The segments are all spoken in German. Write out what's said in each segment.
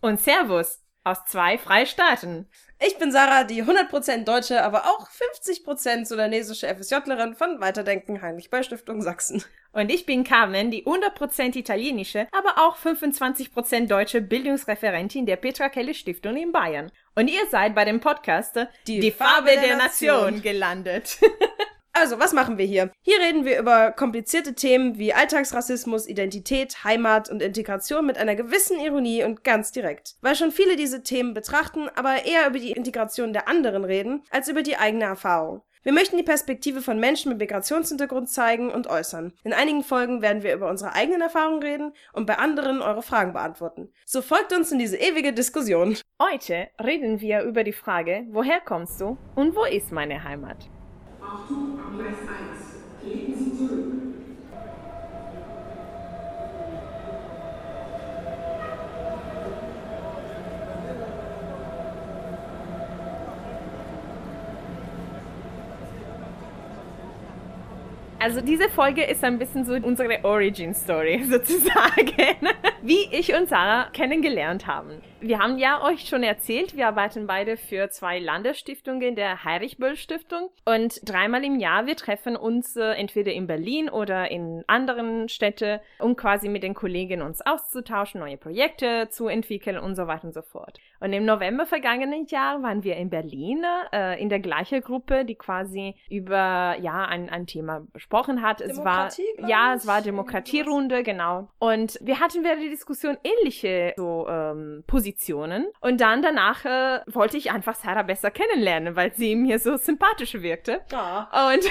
Und Servus aus zwei Freistaaten. Ich bin Sarah, die 100% deutsche, aber auch 50% sudanesische FSJlerin von Weiterdenken Heinrich Böll Stiftung Sachsen. Und ich bin Carmen, die 100% italienische, aber auch 25% deutsche Bildungsreferentin der Petra Kelle Stiftung in Bayern. Und ihr seid bei dem Podcast Die, die Farbe, Farbe, der, der Nation. Nation gelandet. Also, was machen wir hier? Hier reden wir über komplizierte Themen wie Alltagsrassismus, Identität, Heimat und Integration mit einer gewissen Ironie und ganz direkt. Weil schon viele diese Themen betrachten, aber eher über die Integration der anderen reden, als über die eigene Erfahrung. Wir möchten die Perspektive von Menschen mit Migrationshintergrund zeigen und äußern. In einigen Folgen werden wir über unsere eigenen Erfahrungen reden und bei anderen eure Fragen beantworten. So folgt uns in diese ewige Diskussion. Heute reden wir über die Frage, woher kommst du und wo ist meine Heimat? Achtung, Gleis 1. Treten Sie zurück. Also diese Folge ist ein bisschen so unsere Origin Story sozusagen, wie ich und Sarah kennengelernt haben. Wir haben ja euch schon erzählt, wir arbeiten beide für zwei Landesstiftungen der Heinrich Böll Stiftung und dreimal im Jahr wir treffen uns äh, entweder in Berlin oder in anderen Städten, um quasi mit den Kollegen uns auszutauschen, neue Projekte zu entwickeln und so weiter und so fort. Und im November vergangenen Jahr waren wir in Berlin äh, in der gleichen Gruppe, die quasi über ja ein, ein Thema besprochen hat. Es war ja, es war Demokratierunde, genau. Und wir hatten während der Diskussion ähnliche so ähm, Positionen. Und dann danach äh, wollte ich einfach Sarah besser kennenlernen, weil sie mir so sympathisch wirkte. Oh. Und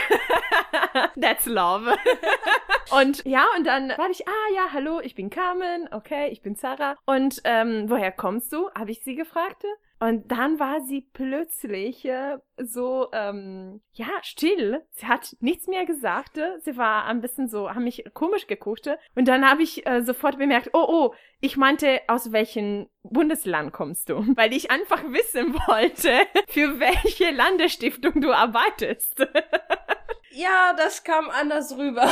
that's love. und ja, und dann war ich, ah ja, hallo, ich bin Carmen, okay, ich bin Sarah. Und ähm, woher kommst du? Habe ich sie gefragt. Und dann war sie plötzlich äh, so, ähm, ja, still. Sie hat nichts mehr gesagt. Sie war ein bisschen so, haben mich komisch geguckt. Und dann habe ich äh, sofort bemerkt, oh, oh, ich meinte, aus welchem Bundesland kommst du? Weil ich einfach wissen wollte, für welche Landesstiftung du arbeitest. Ja, das kam anders rüber.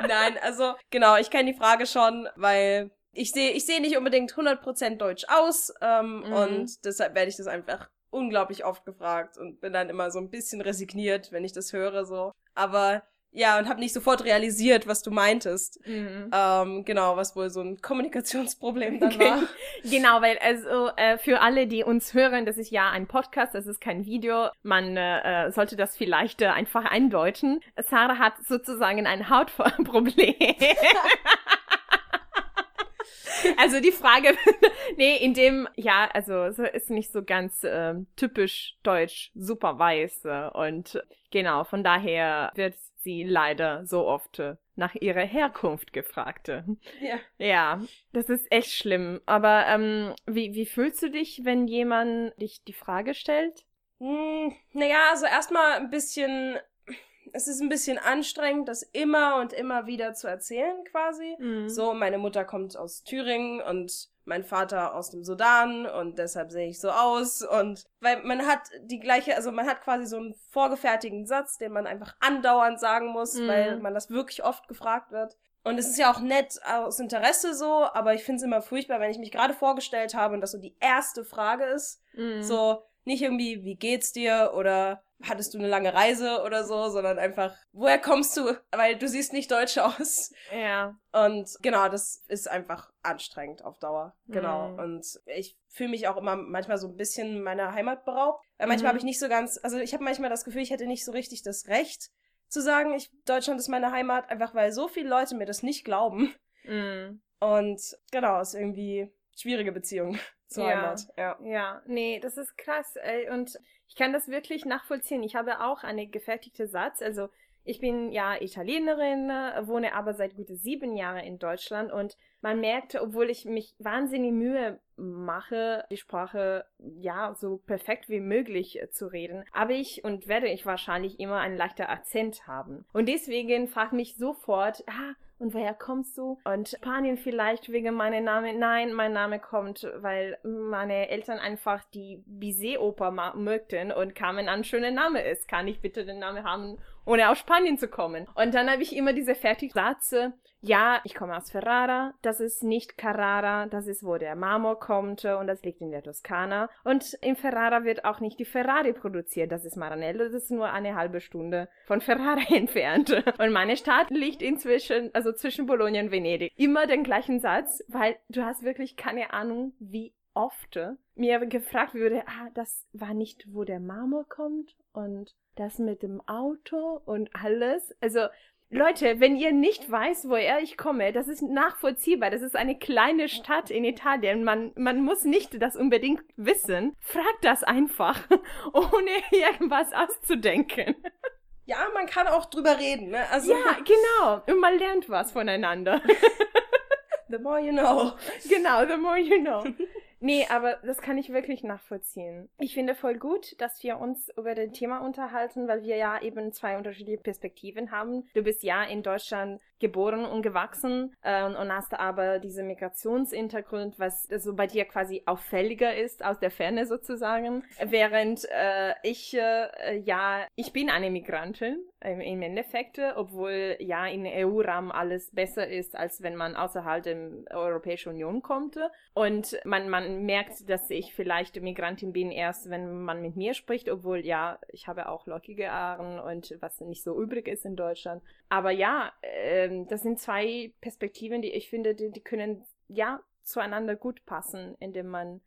Nein, also genau, ich kenne die Frage schon, weil ich sehe ich sehe nicht unbedingt 100% deutsch aus ähm, mhm. und deshalb werde ich das einfach unglaublich oft gefragt und bin dann immer so ein bisschen resigniert, wenn ich das höre so. Aber ja, und habe nicht sofort realisiert, was du meintest. Mhm. Ähm, genau, was wohl so ein Kommunikationsproblem dann war. genau, weil also äh, für alle, die uns hören, das ist ja ein Podcast, das ist kein Video. Man äh, sollte das vielleicht äh, einfach eindeuten. Sarah hat sozusagen ein Hautproblem. also die Frage, nee, in dem, ja, also es ist nicht so ganz äh, typisch deutsch, super weiß äh, und genau, von daher wird sie leider so oft äh, nach ihrer Herkunft gefragt. Ja. Ja, das ist echt schlimm. Aber ähm, wie, wie fühlst du dich, wenn jemand dich die Frage stellt? Hm, naja, also erstmal ein bisschen es ist ein bisschen anstrengend, das immer und immer wieder zu erzählen, quasi. Mhm. So, meine Mutter kommt aus Thüringen und mein Vater aus dem Sudan und deshalb sehe ich so aus und weil man hat die gleiche, also man hat quasi so einen vorgefertigten Satz, den man einfach andauernd sagen muss, mhm. weil man das wirklich oft gefragt wird. Und es ist ja auch nett aus Interesse so, aber ich finde es immer furchtbar, wenn ich mich gerade vorgestellt habe und das so die erste Frage ist. Mhm. So, nicht irgendwie, wie geht's dir oder hattest du eine lange Reise oder so, sondern einfach, woher kommst du? Weil du siehst nicht deutsch aus. Ja. Und genau, das ist einfach anstrengend auf Dauer. Genau. Mhm. Und ich fühle mich auch immer manchmal so ein bisschen meiner Heimat beraubt. Weil manchmal mhm. habe ich nicht so ganz, also ich habe manchmal das Gefühl, ich hätte nicht so richtig das Recht zu sagen, ich, Deutschland ist meine Heimat, einfach weil so viele Leute mir das nicht glauben. Mhm. Und genau, ist irgendwie schwierige Beziehung zur ja. Heimat. Ja. ja, nee, das ist krass. Ey. Und ich kann das wirklich nachvollziehen. Ich habe auch eine gefertigte Satz. Also ich bin ja Italienerin, wohne aber seit gute sieben Jahren in Deutschland und man merkt, obwohl ich mich wahnsinnig Mühe mache, die Sprache ja so perfekt wie möglich zu reden, aber ich und werde ich wahrscheinlich immer einen leichten Akzent haben. Und deswegen frage mich sofort, ah, und woher kommst du? Und Spanien vielleicht wegen meinem Namen. Nein, mein Name kommt, weil meine Eltern einfach die Bizet-Oper mögten und Carmen ein schöner Name ist. Kann ich bitte den Namen haben? Ohne aus Spanien zu kommen. Und dann habe ich immer diese Fertigsätze, ja, ich komme aus Ferrara, das ist nicht Carrara, das ist, wo der Marmor kommt und das liegt in der Toskana. Und in Ferrara wird auch nicht die Ferrari produziert, das ist Maranello, das ist nur eine halbe Stunde von Ferrara entfernt. Und meine Stadt liegt inzwischen, also zwischen Bologna und Venedig. Immer den gleichen Satz, weil du hast wirklich keine Ahnung, wie oft mir gefragt würde, ah, das war nicht, wo der Marmor kommt und das mit dem Auto und alles. Also Leute, wenn ihr nicht weiß, woher ich komme, das ist nachvollziehbar. Das ist eine kleine Stadt in Italien. Man, man muss nicht das unbedingt wissen. Fragt das einfach, ohne irgendwas auszudenken. Ja, man kann auch drüber reden, ne? Also ja, genau. Und man lernt was voneinander. the more you know. Genau, the more you know. Nee, aber das kann ich wirklich nachvollziehen. Ich finde voll gut, dass wir uns über das Thema unterhalten, weil wir ja eben zwei unterschiedliche Perspektiven haben. Du bist ja in Deutschland geboren und gewachsen äh, und hast aber diesen Migrationshintergrund, was so bei dir quasi auffälliger ist, aus der Ferne sozusagen. Während äh, ich, äh, ja, ich bin eine Migrantin im, Endeffekt, obwohl ja in EU-Rahmen alles besser ist, als wenn man außerhalb der Europäischen Union kommt. Und man, man merkt, dass ich vielleicht Migrantin bin, erst wenn man mit mir spricht, obwohl ja, ich habe auch lockige Haaren und was nicht so übrig ist in Deutschland. Aber ja, äh, das sind zwei Perspektiven, die ich finde, die, die können ja zueinander gut passen, indem man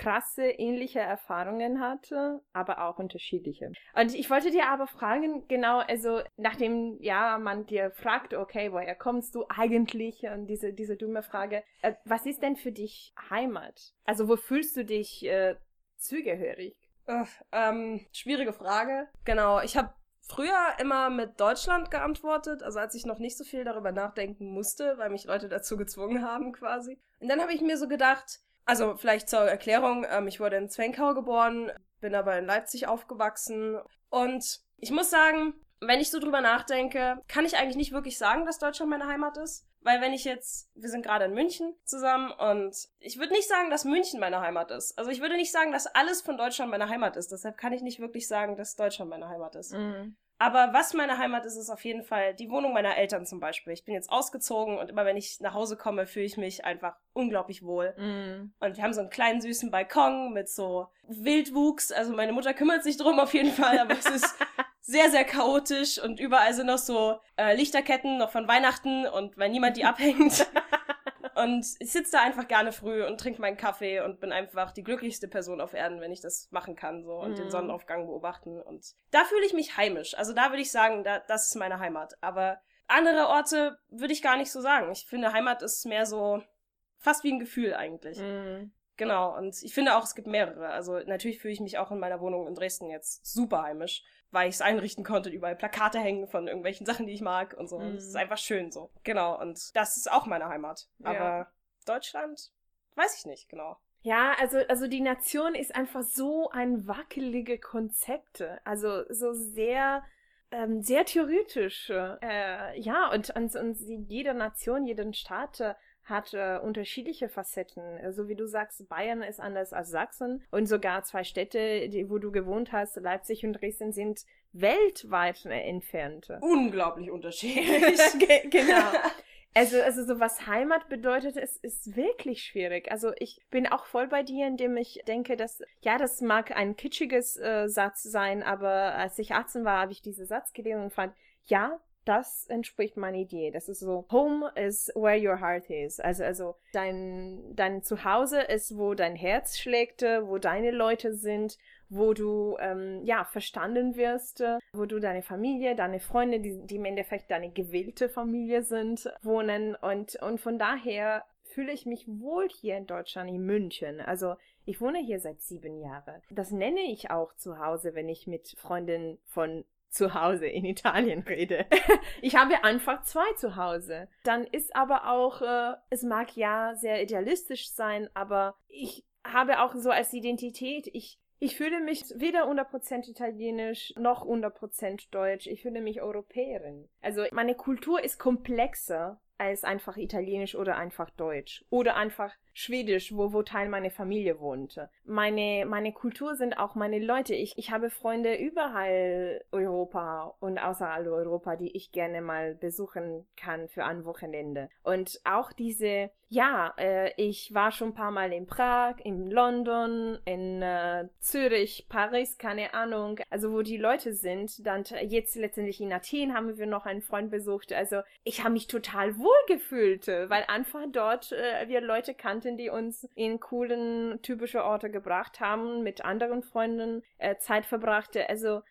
krasse, ähnliche Erfahrungen hatte, aber auch unterschiedliche. Und ich wollte dir aber fragen, genau, also nachdem ja man dir fragt, okay, woher kommst du eigentlich? Und diese, diese dumme Frage, äh, was ist denn für dich Heimat? Also wo fühlst du dich äh, zugehörig? Äh, ähm, schwierige Frage. Genau, ich habe früher immer mit Deutschland geantwortet, also als ich noch nicht so viel darüber nachdenken musste, weil mich Leute dazu gezwungen haben quasi. Und dann habe ich mir so gedacht, also vielleicht zur Erklärung, ähm, ich wurde in Zwenkau geboren, bin aber in Leipzig aufgewachsen und ich muss sagen, wenn ich so drüber nachdenke, kann ich eigentlich nicht wirklich sagen, dass Deutschland meine Heimat ist. Weil wenn ich jetzt, wir sind gerade in München zusammen und ich würde nicht sagen, dass München meine Heimat ist. Also ich würde nicht sagen, dass alles von Deutschland meine Heimat ist. Deshalb kann ich nicht wirklich sagen, dass Deutschland meine Heimat ist. Mhm. Aber was meine Heimat ist, ist auf jeden Fall die Wohnung meiner Eltern zum Beispiel. Ich bin jetzt ausgezogen und immer wenn ich nach Hause komme, fühle ich mich einfach unglaublich wohl. Mm. Und wir haben so einen kleinen süßen Balkon mit so Wildwuchs. Also meine Mutter kümmert sich drum auf jeden Fall, aber es ist sehr, sehr chaotisch und überall sind noch so äh, Lichterketten noch von Weihnachten und weil niemand die abhängt. Und ich sitze da einfach gerne früh und trinke meinen Kaffee und bin einfach die glücklichste Person auf Erden, wenn ich das machen kann, so und mm. den mhm. Sonnenaufgang beobachten. Und da fühle ich mich heimisch. Also da würde ich sagen, da, das ist meine Heimat. Aber andere Orte würde ich gar nicht so sagen. Ich finde, Heimat ist mehr so fast wie ein Gefühl eigentlich. Mm. Genau. Und ich finde auch, es gibt mehrere. Also natürlich fühle ich mich auch in meiner Wohnung in Dresden jetzt super heimisch weil ich es einrichten konnte, überall Plakate hängen von irgendwelchen Sachen, die ich mag und so. Mhm. Es ist einfach schön so. Genau, und das ist auch meine Heimat. Aber ja. Deutschland, weiß ich nicht, genau. Ja, also, also die Nation ist einfach so ein wackelige Konzepte. Also so sehr, ähm, sehr theoretisch. Äh, ja, und, und, und jede Nation, jeden Staat äh, hat äh, unterschiedliche Facetten. So wie du sagst, Bayern ist anders als Sachsen und sogar zwei Städte, die, wo du gewohnt hast, Leipzig und Dresden, sind weltweit entfernt. Unglaublich unterschiedlich. genau. Also, also so was Heimat bedeutet, ist, ist wirklich schwierig. Also ich bin auch voll bei dir, indem ich denke, dass, ja, das mag ein kitschiges äh, Satz sein, aber als ich 18 war, habe ich diesen Satz gelesen und fand, ja, das entspricht meiner Idee. Das ist so, Home is where your heart is. Also, also dein, dein Zuhause ist, wo dein Herz schlägt, wo deine Leute sind, wo du ähm, ja verstanden wirst, wo du deine Familie, deine Freunde, die, die im Endeffekt deine gewählte Familie sind, wohnen. Und, und von daher fühle ich mich wohl hier in Deutschland, in München. Also ich wohne hier seit sieben Jahren. Das nenne ich auch zu Hause, wenn ich mit Freundinnen von zu Hause in Italien rede. ich habe einfach zwei zu Hause. Dann ist aber auch, äh, es mag ja sehr idealistisch sein, aber ich habe auch so als Identität, ich, ich fühle mich weder 100% italienisch noch 100% deutsch. Ich fühle mich Europäerin. Also meine Kultur ist komplexer als einfach italienisch oder einfach deutsch. Oder einfach Schwedisch, wo, wo Teil meiner Familie wohnte. Meine, meine Kultur sind auch meine Leute. Ich, ich habe Freunde überall Europa und außerhalb Europa, die ich gerne mal besuchen kann für ein Wochenende. Und auch diese ja, äh, ich war schon ein paar Mal in Prag, in London, in äh, Zürich, Paris, keine Ahnung. Also wo die Leute sind. Dann jetzt letztendlich in Athen haben wir noch einen Freund besucht. Also ich habe mich total wohl gefühlt, weil einfach dort äh, wir Leute kannten, die uns in coolen, typische Orte gebracht haben, mit anderen Freunden äh, Zeit verbrachte. Also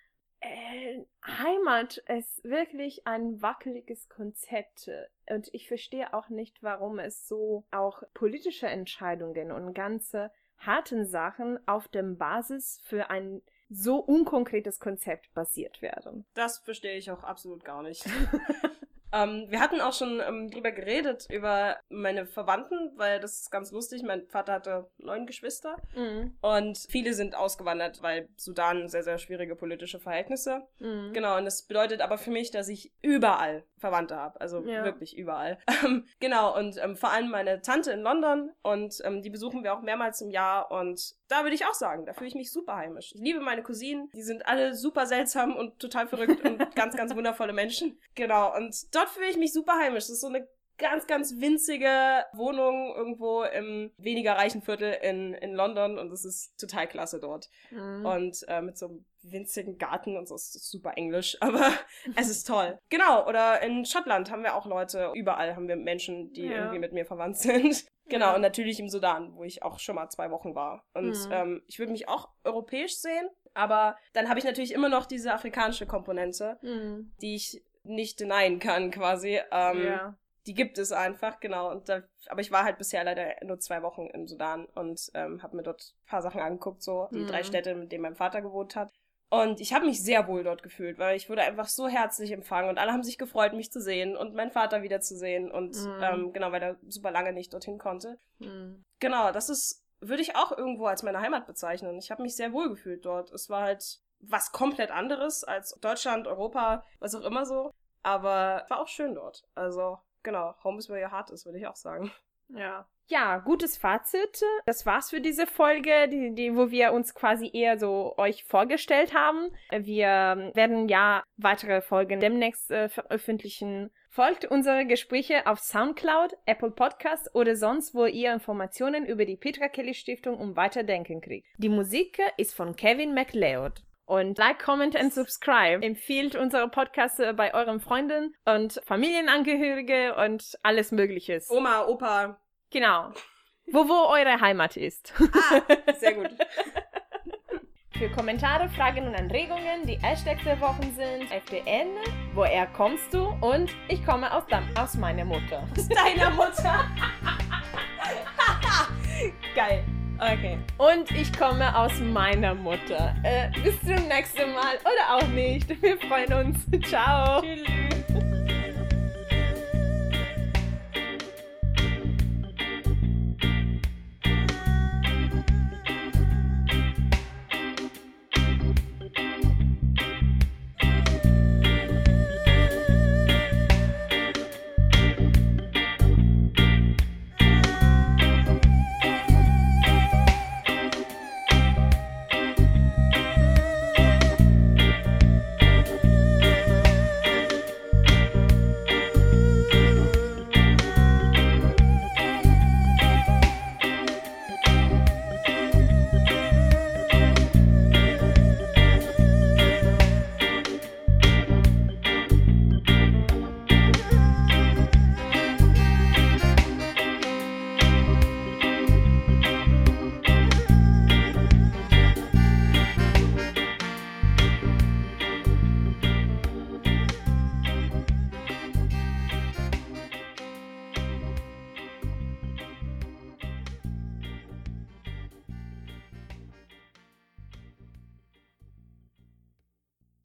äh, Heimat ist wirklich ein wackeliges Konzept und ich verstehe auch nicht, warum es so auch politische Entscheidungen und ganze harten Sachen auf dem Basis für ein so unkonkretes Konzept basiert werden. Das verstehe ich auch absolut gar nicht. Ähm, wir hatten auch schon ähm, drüber geredet, über meine Verwandten, weil das ist ganz lustig. Mein Vater hatte neun Geschwister mhm. und viele sind ausgewandert, weil Sudan sehr, sehr schwierige politische Verhältnisse. Mhm. Genau, und das bedeutet aber für mich, dass ich überall Verwandte habe. Also ja. wirklich überall. Ähm, genau, und ähm, vor allem meine Tante in London und ähm, die besuchen wir auch mehrmals im Jahr und da würde ich auch sagen, da fühle ich mich super heimisch. Ich liebe meine Cousinen, die sind alle super seltsam und total verrückt und ganz, ganz wundervolle Menschen. Genau, und dort fühle ich mich super heimisch. Das ist so eine ganz, ganz winzige Wohnung irgendwo im weniger reichen Viertel in, in London und es ist total klasse dort. Mhm. Und äh, mit so einem winzigen Garten und so ist super englisch, aber es ist toll. Genau, oder in Schottland haben wir auch Leute, überall haben wir Menschen, die ja. irgendwie mit mir verwandt sind. Genau, ja. und natürlich im Sudan, wo ich auch schon mal zwei Wochen war. Und mhm. ähm, ich würde mich auch europäisch sehen, aber dann habe ich natürlich immer noch diese afrikanische Komponente, mhm. die ich nicht denyen kann, quasi. Ähm, ja. Die gibt es einfach, genau. Und da, aber ich war halt bisher leider nur zwei Wochen im Sudan und ähm, habe mir dort ein paar Sachen angeguckt, so die mhm. drei Städte, mit denen mein Vater gewohnt hat. Und ich habe mich sehr wohl dort gefühlt, weil ich wurde einfach so herzlich empfangen und alle haben sich gefreut, mich zu sehen und meinen Vater wiederzusehen. Und mhm. ähm, genau, weil er super lange nicht dorthin konnte. Mhm. Genau, das ist, würde ich auch irgendwo als meine Heimat bezeichnen. Ich habe mich sehr wohl gefühlt dort. Es war halt was komplett anderes als Deutschland, Europa, was auch immer so. Aber war auch schön dort. Also, genau, Home is where your heart is, würde ich auch sagen. Ja. Ja, gutes Fazit. Das war's für diese Folge, die, die, wo wir uns quasi eher so euch vorgestellt haben. Wir werden ja weitere Folgen demnächst äh, veröffentlichen. Folgt unsere Gespräche auf Soundcloud, Apple Podcasts oder sonst, wo ihr Informationen über die Petra Kelly Stiftung um Weiterdenken kriegt. Die Musik ist von Kevin MacLeod. Und like, comment and subscribe. Empfiehlt unsere Podcasts äh, bei euren Freunden und Familienangehörige und alles Mögliche. Oma, Opa. Genau. Wo, wo eure Heimat ist. Ah, sehr gut. Für Kommentare, Fragen und Anregungen, die Hashtags der Wochen sind FDN, woher kommst du und ich komme aus, aus meiner Mutter. Aus deiner Mutter. Geil. Okay. Und ich komme aus meiner Mutter. Äh, bis zum nächsten Mal oder auch nicht. Wir freuen uns. Ciao. Tschüss.